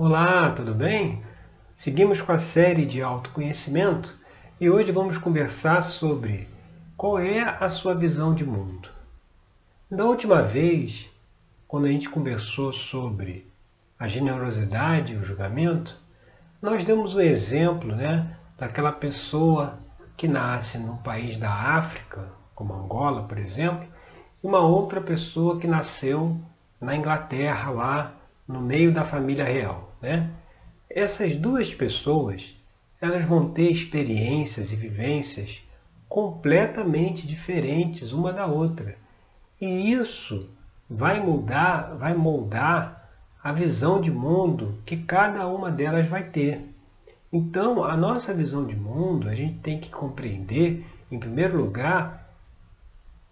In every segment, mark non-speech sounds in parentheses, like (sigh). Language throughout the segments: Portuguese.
Olá, tudo bem? Seguimos com a série de autoconhecimento e hoje vamos conversar sobre qual é a sua visão de mundo. Da última vez, quando a gente conversou sobre a generosidade e o julgamento, nós demos um exemplo né, daquela pessoa que nasce num país da África, como Angola, por exemplo, e uma outra pessoa que nasceu na Inglaterra, lá no meio da família real. Né? Essas duas pessoas elas vão ter experiências e vivências completamente diferentes uma da outra. E isso vai mudar, vai moldar a visão de mundo que cada uma delas vai ter. Então, a nossa visão de mundo, a gente tem que compreender, em primeiro lugar,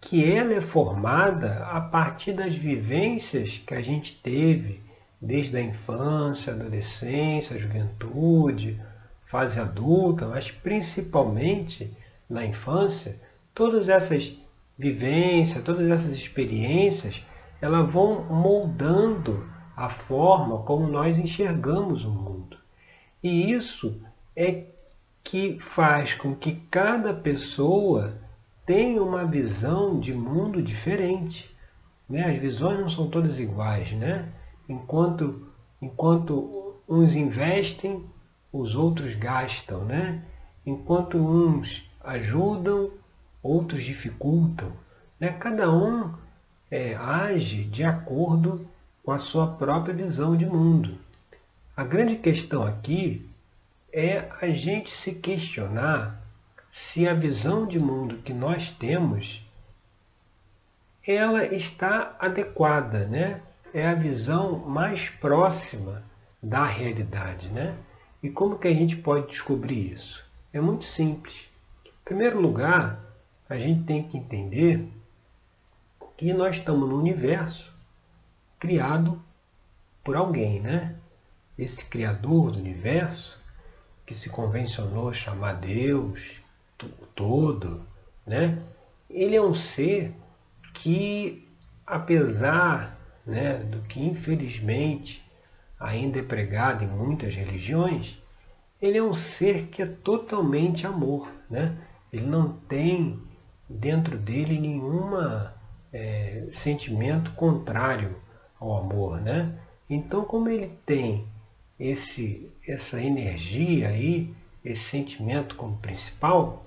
que ela é formada a partir das vivências que a gente teve desde a infância, adolescência, juventude, fase adulta, mas principalmente na infância, todas essas vivências, todas essas experiências, elas vão moldando a forma como nós enxergamos o mundo. E isso é que faz com que cada pessoa tenha uma visão de mundo diferente. Né? As visões não são todas iguais, né? Enquanto, enquanto uns investem, os outros gastam, né? Enquanto uns ajudam, outros dificultam. Né? Cada um é, age de acordo com a sua própria visão de mundo. A grande questão aqui é a gente se questionar se a visão de mundo que nós temos ela está adequada, né? É a visão mais próxima da realidade, né? E como que a gente pode descobrir isso? É muito simples. Em primeiro lugar, a gente tem que entender que nós estamos no universo criado por alguém, né? Esse criador do universo, que se convencionou chamar Deus, todo, né? Ele é um ser que, apesar né, do que infelizmente ainda é pregado em muitas religiões, ele é um ser que é totalmente amor. Né? Ele não tem dentro dele nenhuma é, sentimento contrário ao amor. Né? Então, como ele tem esse, essa energia aí, esse sentimento como principal,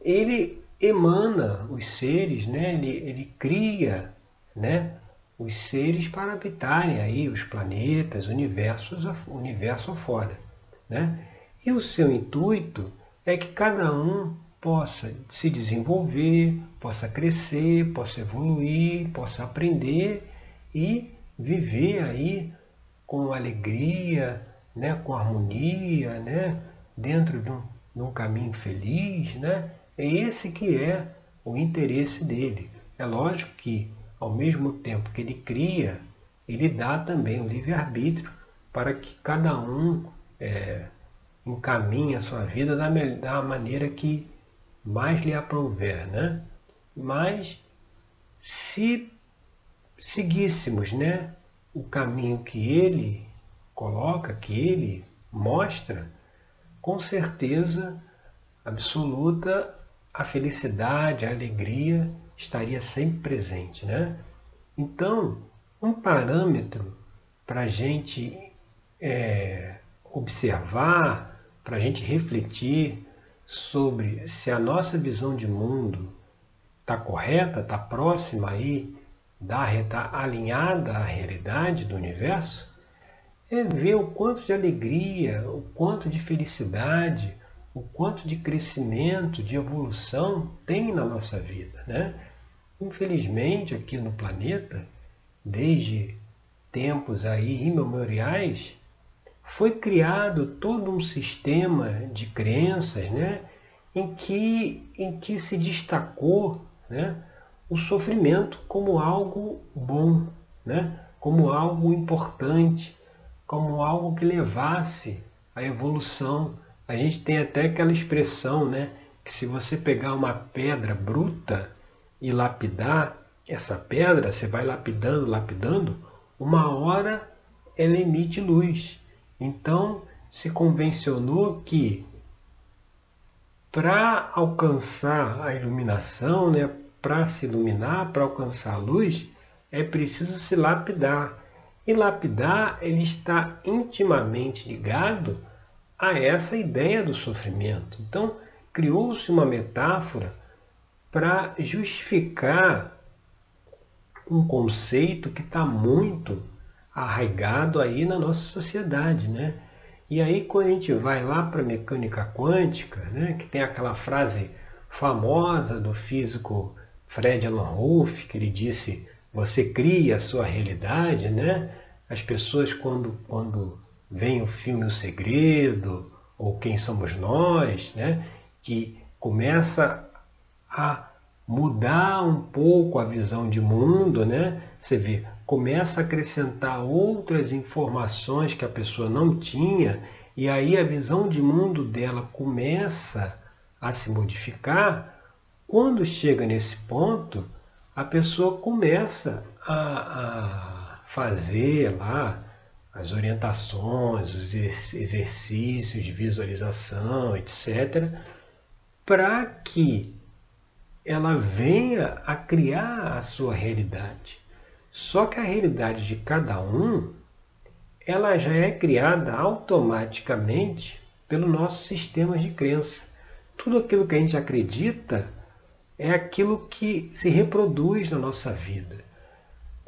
ele emana os seres, né? ele, ele cria né? Os seres para habitarem aí os planetas, universos, universo afora. Né? E o seu intuito é que cada um possa se desenvolver, possa crescer, possa evoluir, possa aprender e viver aí com alegria, né, com harmonia, né, dentro de um, de um caminho feliz. Né? É esse que é o interesse dele. É lógico que ao mesmo tempo que ele cria, ele dá também o livre-arbítrio para que cada um é, encaminhe a sua vida da, da maneira que mais lhe aprouver. Né? Mas se seguíssemos né, o caminho que ele coloca, que ele mostra, com certeza absoluta a felicidade, a alegria estaria sempre presente. Né? Então, um parâmetro para a gente é, observar, para a gente refletir sobre se a nossa visão de mundo está correta, está próxima aí, está alinhada à realidade do universo, é ver o quanto de alegria, o quanto de felicidade, o quanto de crescimento, de evolução tem na nossa vida. Né? Infelizmente, aqui no planeta, desde tempos aí imemoriais, foi criado todo um sistema de crenças né, em, que, em que se destacou né, o sofrimento como algo bom, né, como algo importante, como algo que levasse à evolução a gente tem até aquela expressão, né? Que se você pegar uma pedra bruta e lapidar essa pedra, você vai lapidando, lapidando, uma hora ela emite luz. Então, se convencionou que para alcançar a iluminação, né, para se iluminar, para alcançar a luz, é preciso se lapidar. E lapidar ele está intimamente ligado a essa ideia do sofrimento. Então, criou-se uma metáfora para justificar um conceito que está muito arraigado aí na nossa sociedade, né? E aí quando a gente vai lá para a mecânica quântica, né, que tem aquela frase famosa do físico Fred Alan Wolff, que ele disse, você cria a sua realidade, né? As pessoas quando, quando veem o filme O Segredo, ou Quem Somos Nós, né? que começa a mudar um pouco a visão de mundo, né? Você vê, começa a acrescentar outras informações que a pessoa não tinha, e aí a visão de mundo dela começa a se modificar. Quando chega nesse ponto, a pessoa começa a, a fazer lá as orientações, os exercícios de visualização, etc., para que ela venha a criar a sua realidade. Só que a realidade de cada um, ela já é criada automaticamente pelo nosso sistema de crença. Tudo aquilo que a gente acredita é aquilo que se reproduz na nossa vida.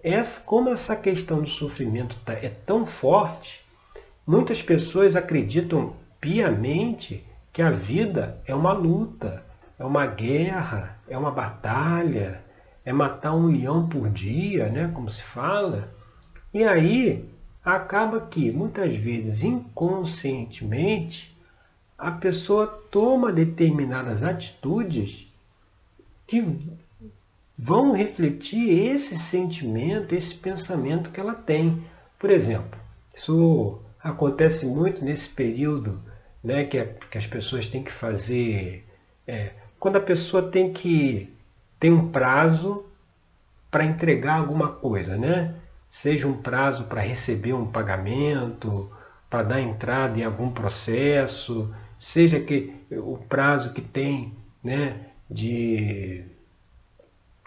Essa, como essa questão do sofrimento tá, é tão forte, muitas pessoas acreditam piamente que a vida é uma luta, é uma guerra, é uma batalha, é matar um leão por dia, né, como se fala. E aí acaba que, muitas vezes, inconscientemente, a pessoa toma determinadas atitudes que vão refletir esse sentimento, esse pensamento que ela tem. Por exemplo, isso acontece muito nesse período né, que, que as pessoas têm que fazer. É, quando a pessoa tem que tem um prazo para entregar alguma coisa, né? Seja um prazo para receber um pagamento, para dar entrada em algum processo, seja que o prazo que tem, né, de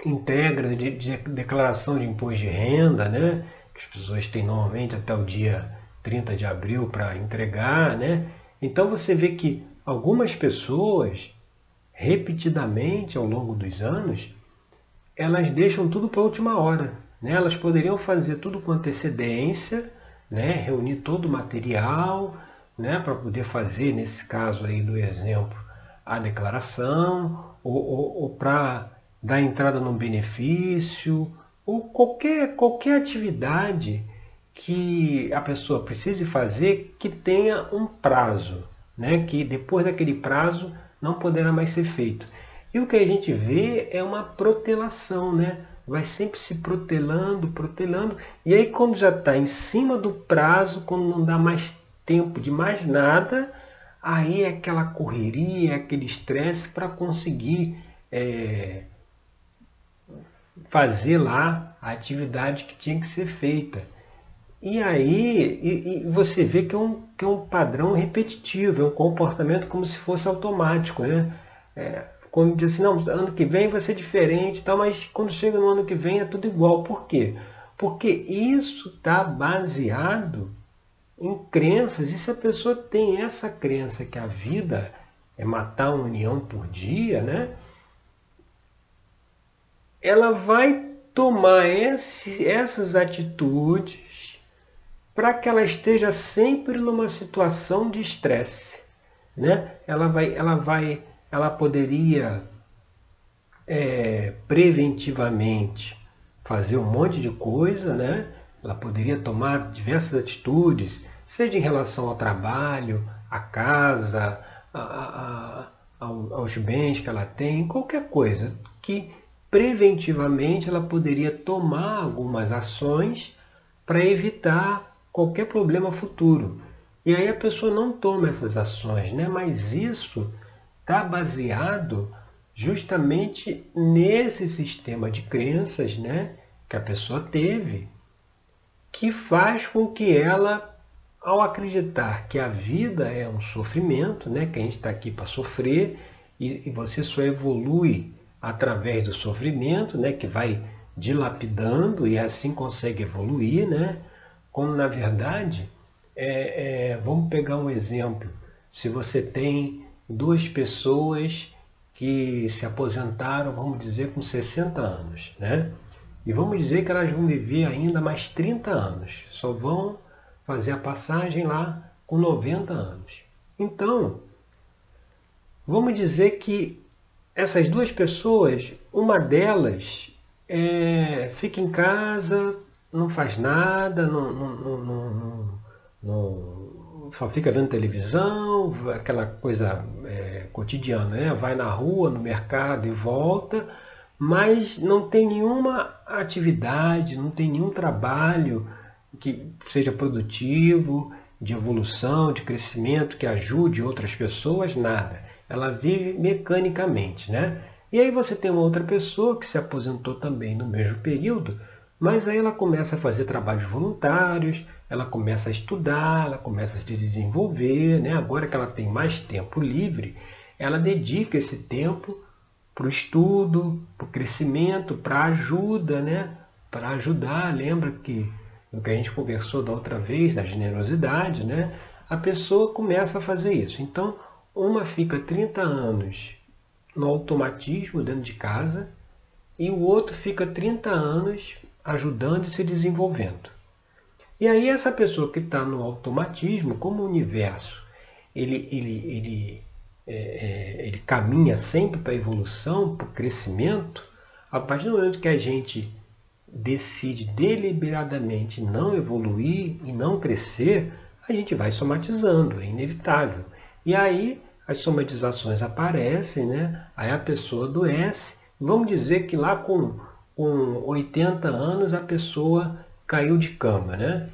integra de, de declaração de imposto de renda, né, que as pessoas têm normalmente até o dia 30 de abril para entregar, né? Então você vê que algumas pessoas, repetidamente ao longo dos anos, elas deixam tudo para a última hora. Né? Elas poderiam fazer tudo com antecedência, né? reunir todo o material, né? para poder fazer, nesse caso aí do exemplo, a declaração, ou, ou, ou para dar entrada no benefício, ou qualquer, qualquer atividade que a pessoa precise fazer que tenha um prazo, né? que depois daquele prazo não poderá mais ser feito. E o que a gente vê é uma protelação, né? vai sempre se protelando, protelando, e aí quando já está em cima do prazo, quando não dá mais tempo de mais nada, aí é aquela correria, aquele estresse para conseguir é, fazer lá a atividade que tinha que ser feita. E aí e, e você vê que é, um, que é um padrão repetitivo, é um comportamento como se fosse automático. Né? É, quando diz assim, não, ano que vem vai ser diferente, tal, mas quando chega no ano que vem é tudo igual. Por quê? Porque isso está baseado em crenças. E se a pessoa tem essa crença que a vida é matar um união por dia, né? Ela vai tomar esse, essas atitudes para que ela esteja sempre numa situação de estresse. Né? Ela, vai, ela, vai, ela poderia é, preventivamente fazer um monte de coisa, né? ela poderia tomar diversas atitudes, seja em relação ao trabalho, à casa, a, a, a, aos bens que ela tem, qualquer coisa que preventivamente ela poderia tomar algumas ações para evitar qualquer problema futuro. E aí a pessoa não toma essas ações, né? mas isso está baseado justamente nesse sistema de crenças né? que a pessoa teve, que faz com que ela ao acreditar que a vida é um sofrimento, né, que a gente está aqui para sofrer, e, e, você só evolui através do sofrimento, né, que vai dilapidando e assim consegue evoluir, né, quando na verdade, é, é, vamos pegar um exemplo, se você tem duas pessoas que se aposentaram, vamos dizer, com 60 anos, né? E vamos dizer que elas vão viver ainda mais 30 anos, só vão fazer a passagem lá com 90 anos. Então, vamos dizer que essas duas pessoas, uma delas é, fica em casa, não faz nada, não, não, não, só fica vendo televisão, aquela coisa é, cotidiana, né? vai na rua, no mercado e volta mas não tem nenhuma atividade, não tem nenhum trabalho que seja produtivo, de evolução, de crescimento, que ajude outras pessoas, nada. Ela vive mecanicamente, né? E aí você tem uma outra pessoa que se aposentou também no mesmo período, mas aí ela começa a fazer trabalhos voluntários, ela começa a estudar, ela começa a se desenvolver, né? Agora que ela tem mais tempo livre, ela dedica esse tempo para o estudo, para o crescimento, para ajuda, né? Para ajudar, lembra que no que a gente conversou da outra vez, da generosidade, né? A pessoa começa a fazer isso. Então, uma fica 30 anos no automatismo dentro de casa e o outro fica 30 anos ajudando e se desenvolvendo. E aí essa pessoa que está no automatismo, como o universo, ele, ele, ele é, é, ele caminha sempre para a evolução, para o crescimento, a partir do momento que a gente decide deliberadamente não evoluir e não crescer, a gente vai somatizando, é inevitável. E aí as somatizações aparecem, né? aí a pessoa adoece. Vamos dizer que lá com, com 80 anos a pessoa caiu de cama, né?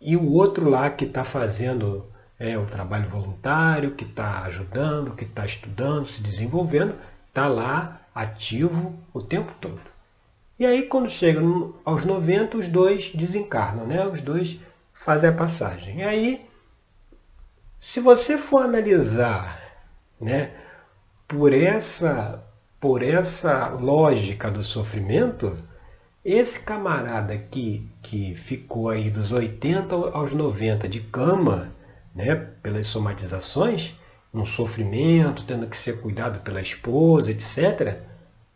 E o outro lá que está fazendo é o trabalho voluntário, que está ajudando, que está estudando, se desenvolvendo, está lá ativo o tempo todo. E aí quando chega aos 90, os dois desencarnam, né? os dois fazem a passagem. E aí, se você for analisar né, por, essa, por essa lógica do sofrimento, esse camarada que, que ficou aí dos 80 aos 90 de cama, né, pelas somatizações, um sofrimento, tendo que ser cuidado pela esposa, etc.,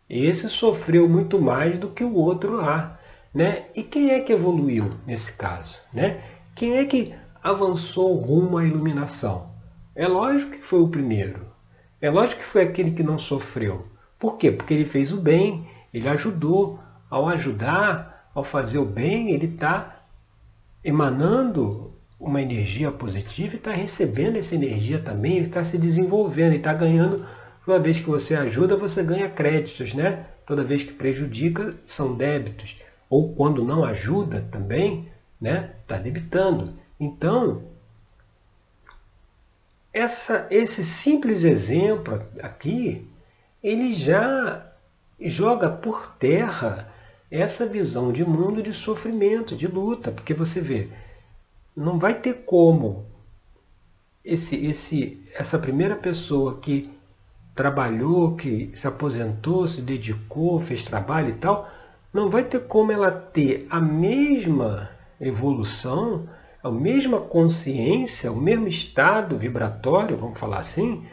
esse sofreu muito mais do que o outro lá. Né? E quem é que evoluiu nesse caso? Né? Quem é que avançou rumo à iluminação? É lógico que foi o primeiro. É lógico que foi aquele que não sofreu. Por quê? Porque ele fez o bem, ele ajudou. Ao ajudar, ao fazer o bem, ele está emanando uma energia positiva e está recebendo essa energia também, ele está se desenvolvendo e está ganhando. Toda vez que você ajuda, você ganha créditos, né? Toda vez que prejudica, são débitos. Ou quando não ajuda também, né? Está debitando. Então, essa, esse simples exemplo aqui, ele já joga por terra essa visão de mundo de sofrimento, de luta, porque você vê, não vai ter como esse, esse, essa primeira pessoa que trabalhou, que se aposentou, se dedicou, fez trabalho e tal, não vai ter como ela ter a mesma evolução, a mesma consciência, o mesmo estado vibratório, vamos falar assim,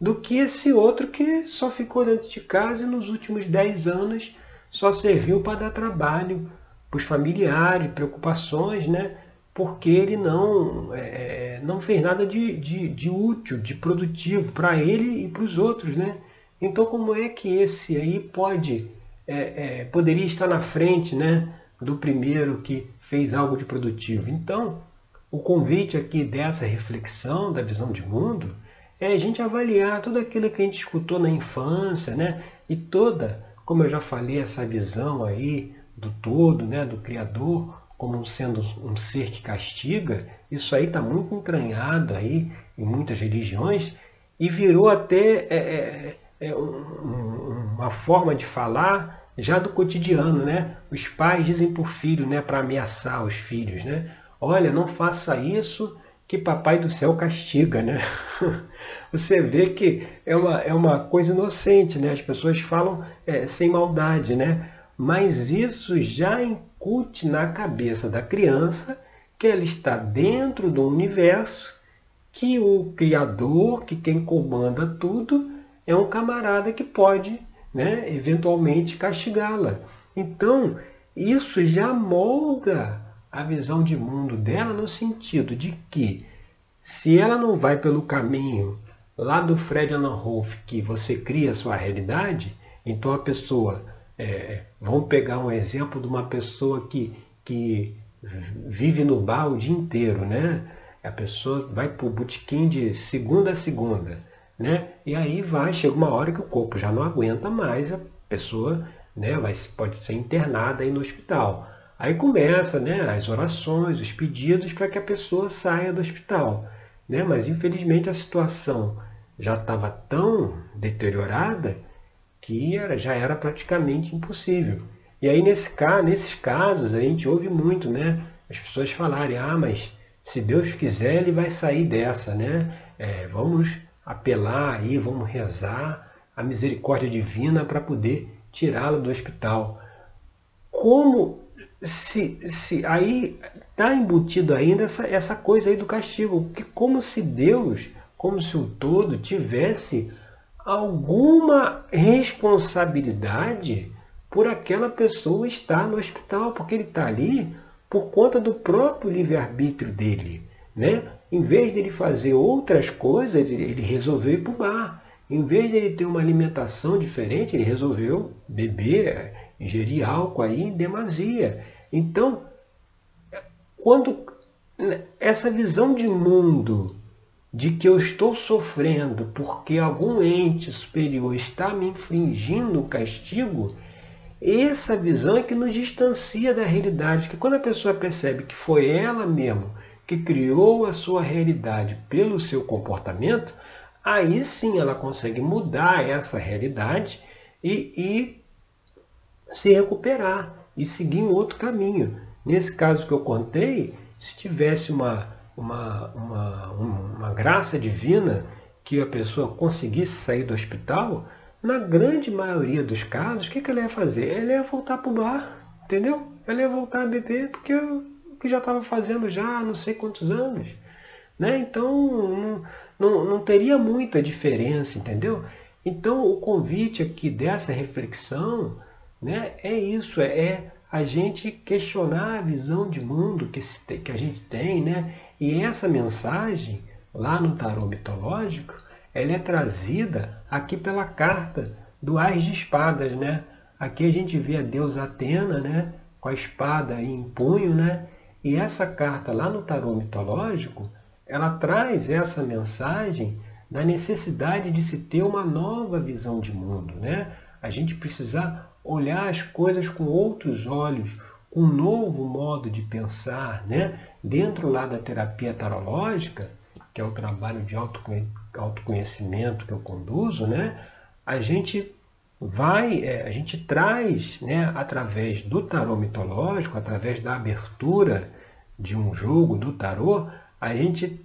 do que esse outro que só ficou dentro de casa e nos últimos 10 anos só serviu para dar trabalho para os familiares, preocupações, né? porque ele não, é, não fez nada de, de, de útil, de produtivo para ele e para os outros. Né? Então como é que esse aí pode, é, é, poderia estar na frente né, do primeiro que fez algo de produtivo? Então, o convite aqui dessa reflexão da visão de mundo é a gente avaliar tudo aquilo que a gente escutou na infância, né? E toda, como eu já falei, essa visão aí do todo, né, do Criador, como sendo um ser que castiga, isso aí está muito entranhado aí em muitas religiões e virou até é, é, é um, uma forma de falar já do cotidiano, né? Os pais dizem por filho, né, para ameaçar os filhos, né? Olha, não faça isso que papai do céu castiga, né? (laughs) Você vê que é uma, é uma coisa inocente, né? As pessoas falam é, sem maldade, né? Mas isso já incute na cabeça da criança que ela está dentro do universo, que o Criador, que quem comanda tudo, é um camarada que pode, né, eventualmente, castigá-la. Então, isso já molda a visão de mundo dela no sentido de que se ela não vai pelo caminho lá do Fred Ananhoff, que você cria a sua realidade, então a pessoa, é, vamos pegar um exemplo de uma pessoa que, que vive no bar o dia inteiro, né? A pessoa vai para o botequim de segunda a segunda, né? E aí vai, chega uma hora que o corpo já não aguenta mais, a pessoa né, vai, pode ser internada aí no hospital. Aí começa né, as orações, os pedidos para que a pessoa saia do hospital. Né? Mas infelizmente a situação já estava tão deteriorada que era, já era praticamente impossível. E aí nesse, nesses casos a gente ouve muito, né? As pessoas falarem, ah, mas se Deus quiser, ele vai sair dessa, né? É, vamos apelar aí, vamos rezar a misericórdia divina para poder tirá-lo do hospital. Como se, se aí está embutido ainda essa, essa coisa aí do castigo, que como se Deus, como se o todo tivesse alguma responsabilidade por aquela pessoa estar no hospital, porque ele está ali por conta do próprio livre-arbítrio dele. Né? Em vez de ele fazer outras coisas, ele resolveu ir para o bar. Em vez de ele ter uma alimentação diferente, ele resolveu beber, ingerir álcool aí em demasia. Então, quando essa visão de mundo de que eu estou sofrendo porque algum ente superior está me infringindo o castigo, essa visão é que nos distancia da realidade, que quando a pessoa percebe que foi ela mesma que criou a sua realidade pelo seu comportamento, aí sim ela consegue mudar essa realidade e, e se recuperar e seguir um outro caminho. Nesse caso que eu contei, se tivesse uma, uma, uma, uma graça divina que a pessoa conseguisse sair do hospital, na grande maioria dos casos, o que, que ela ia fazer? Ela ia voltar para o bar, entendeu? Ela ia voltar a beber porque o que já estava fazendo já há não sei quantos anos. Né? Então não, não, não teria muita diferença, entendeu? Então o convite aqui dessa reflexão né, é isso, é, é a gente questionar a visão de mundo que, se, que a gente tem, né? E essa mensagem, lá no tarô mitológico, ela é trazida aqui pela carta do Ás de Espadas, né? Aqui a gente vê a deusa Atena, né? Com a espada em punho, né? E essa carta lá no tarô mitológico, ela traz essa mensagem da necessidade de se ter uma nova visão de mundo, né? A gente precisar olhar as coisas com outros olhos, com um novo modo de pensar, né? Dentro lá da terapia tarológica, que é o trabalho de autoconhecimento que eu conduzo, né? A gente vai, é, a gente traz, né, através do tarô mitológico, através da abertura de um jogo do tarô, a gente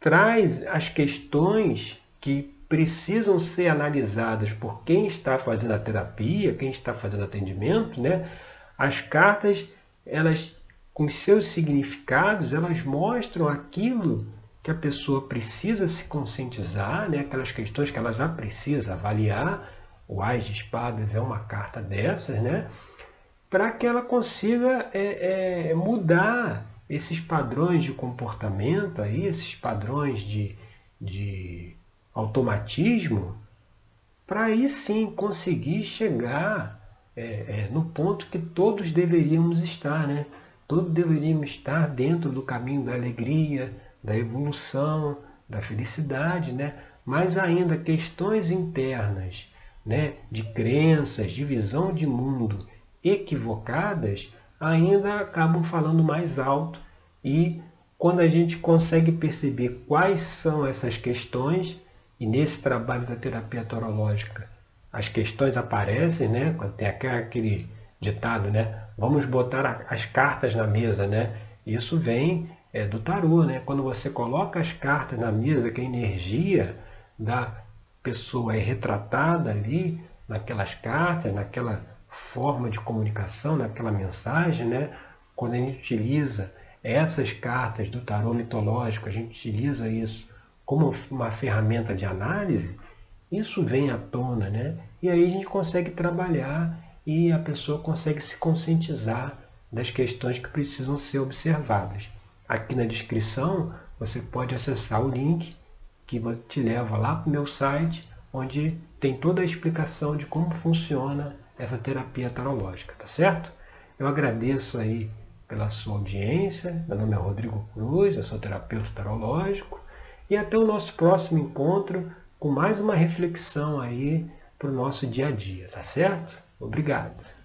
traz as questões que precisam ser analisadas por quem está fazendo a terapia, quem está fazendo atendimento, né? As cartas, elas com seus significados, elas mostram aquilo que a pessoa precisa se conscientizar, né? aquelas questões que ela já precisa avaliar. O Ás de Espadas é uma carta dessas, né? para que ela consiga é, é, mudar esses padrões de comportamento, aí, esses padrões de, de automatismo, para aí sim conseguir chegar é, é, no ponto que todos deveríamos estar, né? Todos deveríamos estar dentro do caminho da alegria, da evolução, da felicidade, né? Mas ainda questões internas, né? De crenças, de visão de mundo equivocadas, ainda acabam falando mais alto e quando a gente consegue perceber quais são essas questões, e nesse trabalho da terapia torológica as questões aparecem, né? Tem aquele ditado, né? Vamos botar as cartas na mesa, né? Isso vem é, do tarô, né? Quando você coloca as cartas na mesa, que a energia da pessoa é retratada ali naquelas cartas, naquela forma de comunicação, naquela mensagem, né? Quando a gente utiliza essas cartas do tarô mitológico, a gente utiliza isso como uma ferramenta de análise, isso vem à tona, né? E aí a gente consegue trabalhar e a pessoa consegue se conscientizar das questões que precisam ser observadas. Aqui na descrição você pode acessar o link que te leva lá para o meu site, onde tem toda a explicação de como funciona essa terapia tarológica, tá certo? Eu agradeço aí pela sua audiência. Meu nome é Rodrigo Cruz, eu sou terapeuta tarológico. E até o nosso próximo encontro com mais uma reflexão aí para o nosso dia a dia, tá certo? Obrigado.